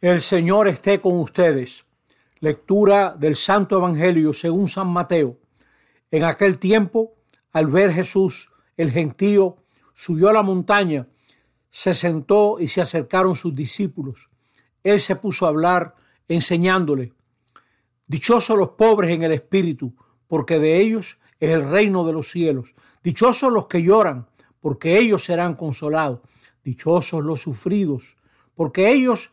El Señor esté con ustedes. Lectura del Santo Evangelio según San Mateo. En aquel tiempo, al ver Jesús, el gentío subió a la montaña, se sentó y se acercaron sus discípulos. Él se puso a hablar, enseñándole. Dichosos los pobres en el espíritu, porque de ellos es el reino de los cielos. Dichosos los que lloran, porque ellos serán consolados. Dichosos los sufridos, porque ellos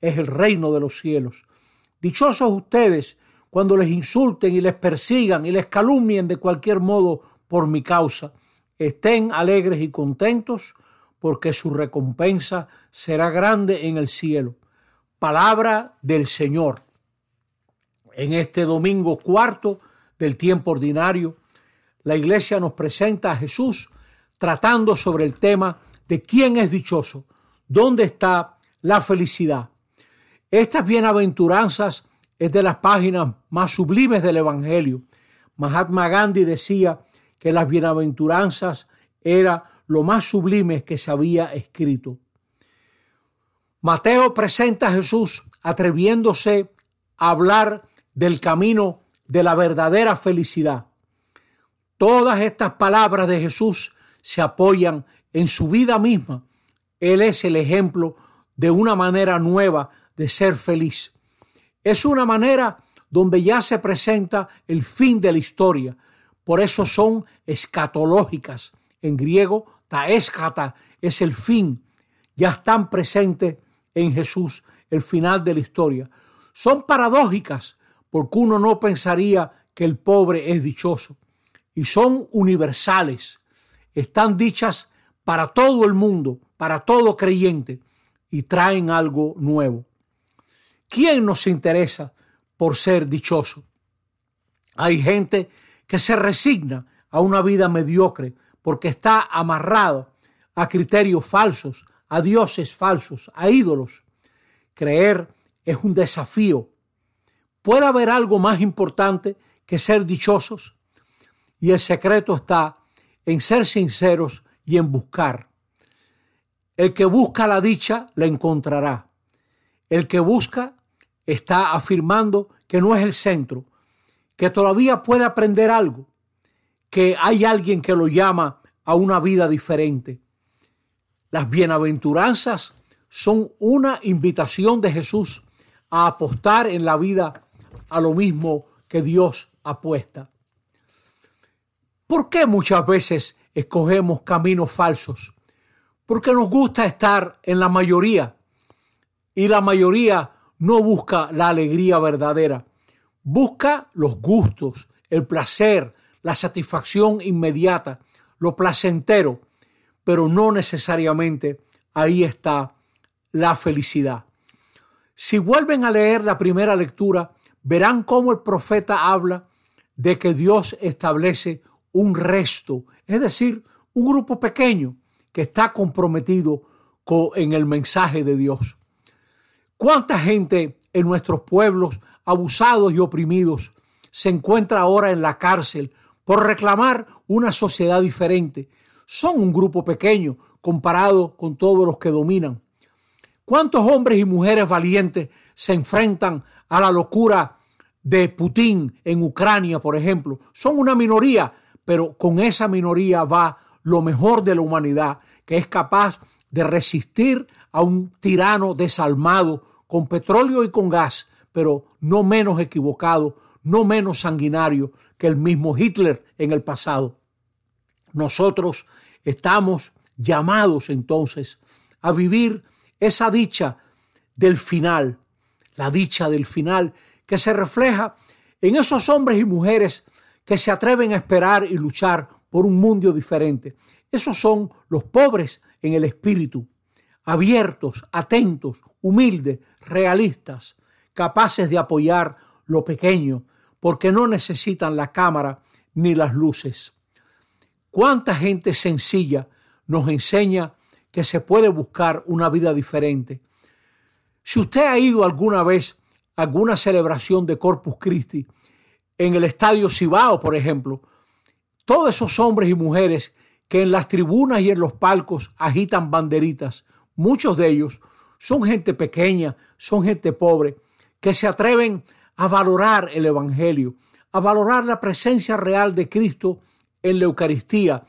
es el reino de los cielos. Dichosos ustedes cuando les insulten y les persigan y les calumnien de cualquier modo por mi causa. Estén alegres y contentos porque su recompensa será grande en el cielo. Palabra del Señor. En este domingo cuarto del tiempo ordinario, la iglesia nos presenta a Jesús tratando sobre el tema de quién es dichoso, dónde está la felicidad. Estas bienaventuranzas es de las páginas más sublimes del Evangelio. Mahatma Gandhi decía que las bienaventuranzas era lo más sublime que se había escrito. Mateo presenta a Jesús atreviéndose a hablar del camino de la verdadera felicidad. Todas estas palabras de Jesús se apoyan en su vida misma. Él es el ejemplo de una manera nueva de ser feliz. Es una manera donde ya se presenta el fin de la historia. Por eso son escatológicas. En griego, taeskata es el fin. Ya están presentes en Jesús el final de la historia. Son paradójicas porque uno no pensaría que el pobre es dichoso. Y son universales. Están dichas para todo el mundo, para todo creyente, y traen algo nuevo. ¿Quién nos interesa por ser dichoso? Hay gente que se resigna a una vida mediocre porque está amarrado a criterios falsos, a dioses falsos, a ídolos. Creer es un desafío. ¿Puede haber algo más importante que ser dichosos? Y el secreto está en ser sinceros y en buscar. El que busca la dicha la encontrará. El que busca está afirmando que no es el centro, que todavía puede aprender algo, que hay alguien que lo llama a una vida diferente. Las bienaventuranzas son una invitación de Jesús a apostar en la vida a lo mismo que Dios apuesta. ¿Por qué muchas veces escogemos caminos falsos? Porque nos gusta estar en la mayoría y la mayoría no busca la alegría verdadera, busca los gustos, el placer, la satisfacción inmediata, lo placentero, pero no necesariamente ahí está la felicidad. Si vuelven a leer la primera lectura, verán cómo el profeta habla de que Dios establece un resto, es decir, un grupo pequeño que está comprometido en el mensaje de Dios. ¿Cuánta gente en nuestros pueblos abusados y oprimidos se encuentra ahora en la cárcel por reclamar una sociedad diferente? Son un grupo pequeño comparado con todos los que dominan. ¿Cuántos hombres y mujeres valientes se enfrentan a la locura de Putin en Ucrania, por ejemplo? Son una minoría, pero con esa minoría va lo mejor de la humanidad, que es capaz de resistir a un tirano desalmado con petróleo y con gas, pero no menos equivocado, no menos sanguinario que el mismo Hitler en el pasado. Nosotros estamos llamados entonces a vivir esa dicha del final, la dicha del final que se refleja en esos hombres y mujeres que se atreven a esperar y luchar por un mundo diferente. Esos son los pobres en el espíritu, abiertos, atentos, humildes, realistas, capaces de apoyar lo pequeño, porque no necesitan la cámara ni las luces. ¿Cuánta gente sencilla nos enseña que se puede buscar una vida diferente? Si usted ha ido alguna vez a alguna celebración de Corpus Christi en el Estadio Cibao, por ejemplo, todos esos hombres y mujeres que en las tribunas y en los palcos agitan banderitas, muchos de ellos son gente pequeña, son gente pobre, que se atreven a valorar el Evangelio, a valorar la presencia real de Cristo en la Eucaristía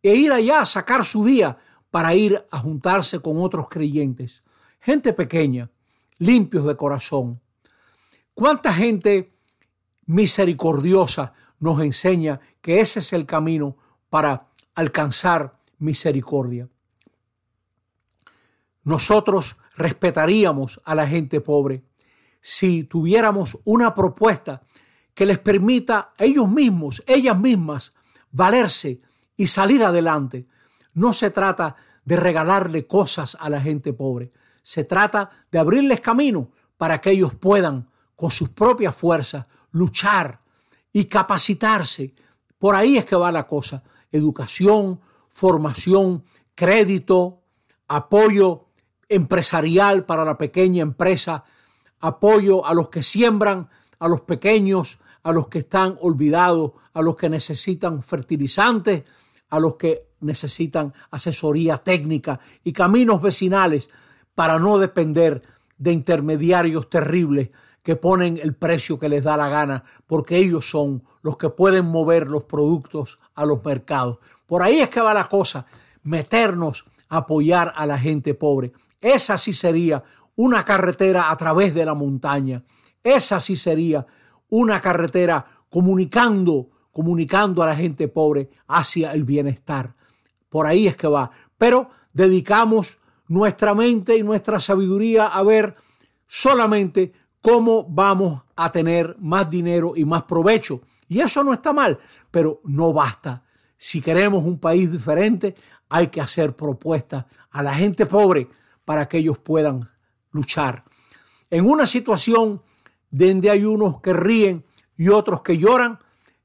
e ir allá a sacar su día para ir a juntarse con otros creyentes. Gente pequeña, limpios de corazón. ¿Cuánta gente misericordiosa nos enseña que ese es el camino para alcanzar misericordia? Nosotros respetaríamos a la gente pobre si tuviéramos una propuesta que les permita a ellos mismos, ellas mismas, valerse y salir adelante. No se trata de regalarle cosas a la gente pobre, se trata de abrirles camino para que ellos puedan, con sus propias fuerzas, luchar y capacitarse. Por ahí es que va la cosa. Educación, formación, crédito, apoyo empresarial para la pequeña empresa, apoyo a los que siembran, a los pequeños, a los que están olvidados, a los que necesitan fertilizantes, a los que necesitan asesoría técnica y caminos vecinales para no depender de intermediarios terribles que ponen el precio que les da la gana, porque ellos son los que pueden mover los productos a los mercados. Por ahí es que va la cosa, meternos a apoyar a la gente pobre. Esa sí sería una carretera a través de la montaña. Esa sí sería una carretera comunicando, comunicando a la gente pobre hacia el bienestar. Por ahí es que va. Pero dedicamos nuestra mente y nuestra sabiduría a ver solamente cómo vamos a tener más dinero y más provecho. Y eso no está mal, pero no basta. Si queremos un país diferente, hay que hacer propuestas a la gente pobre para que ellos puedan luchar. En una situación donde hay unos que ríen y otros que lloran,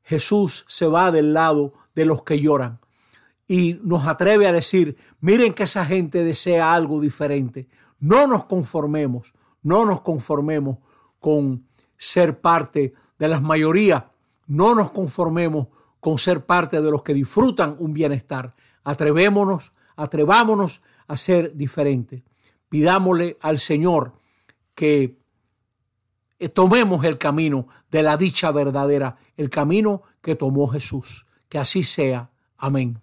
Jesús se va del lado de los que lloran y nos atreve a decir, miren que esa gente desea algo diferente. No nos conformemos, no nos conformemos con ser parte de las mayorías, no nos conformemos con ser parte de los que disfrutan un bienestar. Atrevémonos, atrevámonos a ser diferentes pidámosle al Señor que tomemos el camino de la dicha verdadera, el camino que tomó Jesús. Que así sea. Amén.